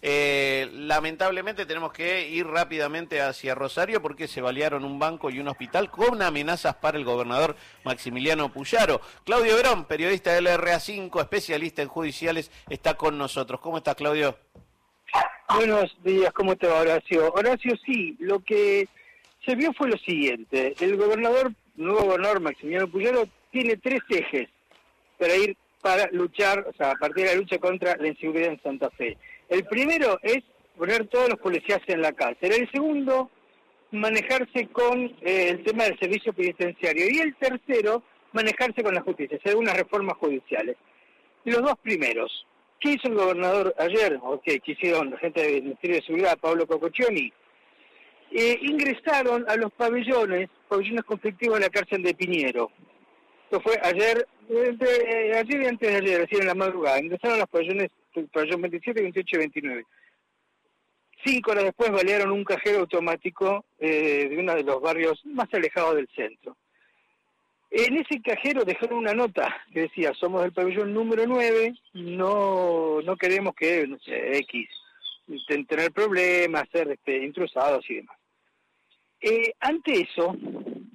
Eh, lamentablemente tenemos que ir rápidamente hacia Rosario porque se balearon un banco y un hospital con amenazas para el gobernador Maximiliano Puyaro. Claudio Verón, periodista del RA5, especialista en judiciales, está con nosotros. ¿Cómo estás, Claudio? Buenos días, ¿cómo te va, Horacio? Horacio, sí, lo que se vio fue lo siguiente. El gobernador, nuevo gobernador Maximiliano Puyaro, tiene tres ejes para ir para luchar, o sea, a partir de la lucha contra la inseguridad en Santa Fe. El primero es poner todos los policías en la cárcel. El segundo, manejarse con eh, el tema del servicio penitenciario. Y el tercero, manejarse con la justicia, hacer algunas reformas judiciales. Los dos primeros. ¿Qué hizo el gobernador ayer? ¿O qué, hicieron la gente del Ministerio de Seguridad, Pablo Cococcioni? Eh, ingresaron a los pabellones, pabellones conflictivos de la cárcel de Piñero. Esto fue ayer, eh, ayer y antes de ayer, decir, en la madrugada. Ingresaron los pabellones, pabellón 27, 28 y 29. Cinco horas después balearon un cajero automático eh, de uno de los barrios más alejados del centro. En ese cajero dejaron una nota que decía, somos del pabellón número 9, no, no queremos que, X, tener problemas, ser este, intrusados y demás. Eh, ante eso,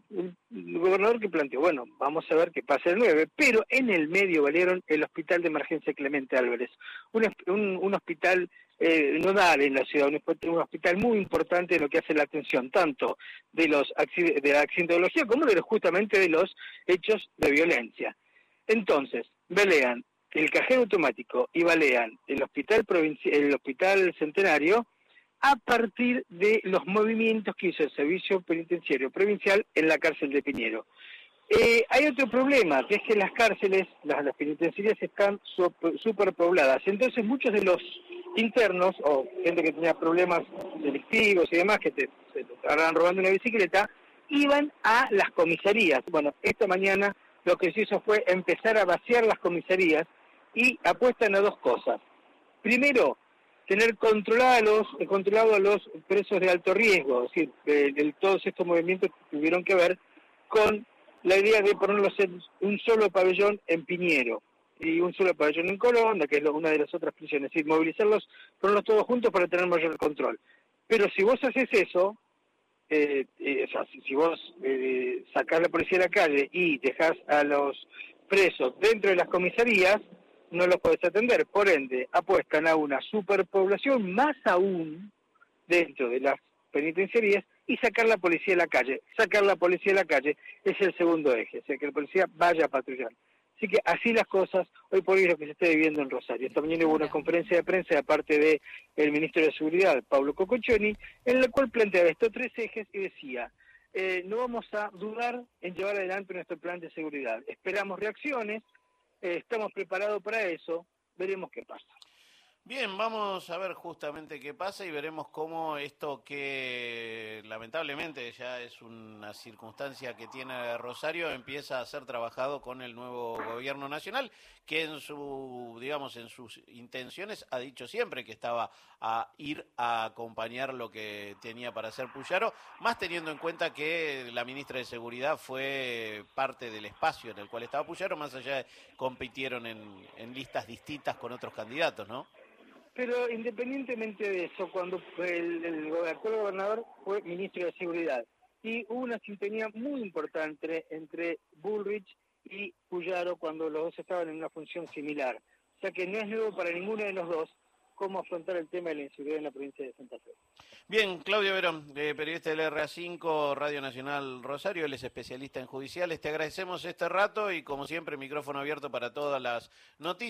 el, gobernador que planteó, bueno, vamos a ver qué pasa el 9, pero en el medio valieron el Hospital de Emergencia Clemente Álvarez, un, un, hospital eh, nodal en la ciudad, un, hospital muy importante en lo que hace la atención tanto de los de la accidentología como de los, justamente de los hechos de violencia. Entonces, velean el cajero automático y balean el hospital el hospital centenario a partir de los movimientos que hizo el Servicio Penitenciario Provincial en la cárcel de Piñero. Eh, hay otro problema, que es que las cárceles, las, penitenciarias están superpobladas. Entonces muchos de los internos, o gente que tenía problemas delictivos y demás, que te, se estaban robando una bicicleta, iban a las comisarías. Bueno, esta mañana lo que se hizo fue empezar a vaciar las comisarías y apuestan a dos cosas. Primero, tener controlados, controlado a los presos de alto riesgo, es decir, de, todos estos movimientos tuvieron que ver con la idea de ponerlos en un solo pabellón en Piñero y un solo pabellón en Colón, que es una de las otras prisiones, es decir, movilizarlos, ponerlos todos juntos para tener mayor control. Pero si vos haces eso, eh, eh, o sea, si, vos eh, sacás la policía de la calle y dejás a los presos dentro de las comisarías, no los podés atender. Por ende, apuestan a una superpoblación más aún dentro de las penitenciarías y sacar la policía de la calle. Sacar la policía de la calle es el segundo eje, o sea, que la policía vaya a patrullar. Así que así las cosas, hoy por hoy lo que se está viviendo en Rosario. Esta mañana hubo una conferencia de prensa de parte del el ministro de Seguridad, Pablo Cococcioni, en la cual planteaba estos tres ejes y decía, eh, no vamos a dudar en llevar adelante nuestro plan de seguridad. Esperamos reacciones, estamos preparados para eso, veremos qué pasa. Bien, vamos a ver justamente qué pasa y veremos cómo esto que lamentablemente ya es una circunstancia que tiene Rosario empieza a ser trabajado con el nuevo gobierno nacional, que en su, digamos, en sus intenciones ha dicho siempre que estaba a ir a acompañar lo que tenía para hacer Puyaro, más teniendo en cuenta que la ministra de Seguridad fue parte del espacio en el cual estaba Puyaro, más allá de compitieron en, en listas distintas con otros candidatos, ¿no? Pero independientemente de eso, cuando el, el, actual gobernador fue ministro de Seguridad, y hubo una sintonía muy importante entre Bullrich y Puyaro cuando los dos estaban en una función similar. O sea que no es nuevo para ninguno de los dos cómo afrontar el tema de la inseguridad en la provincia de Santa Fe. Bien, Claudio Verón, periodista del RA5, Radio Nacional Rosario, él es especialista en judiciales. Te agradecemos este rato y como siempre micrófono abierto para todas las noticias.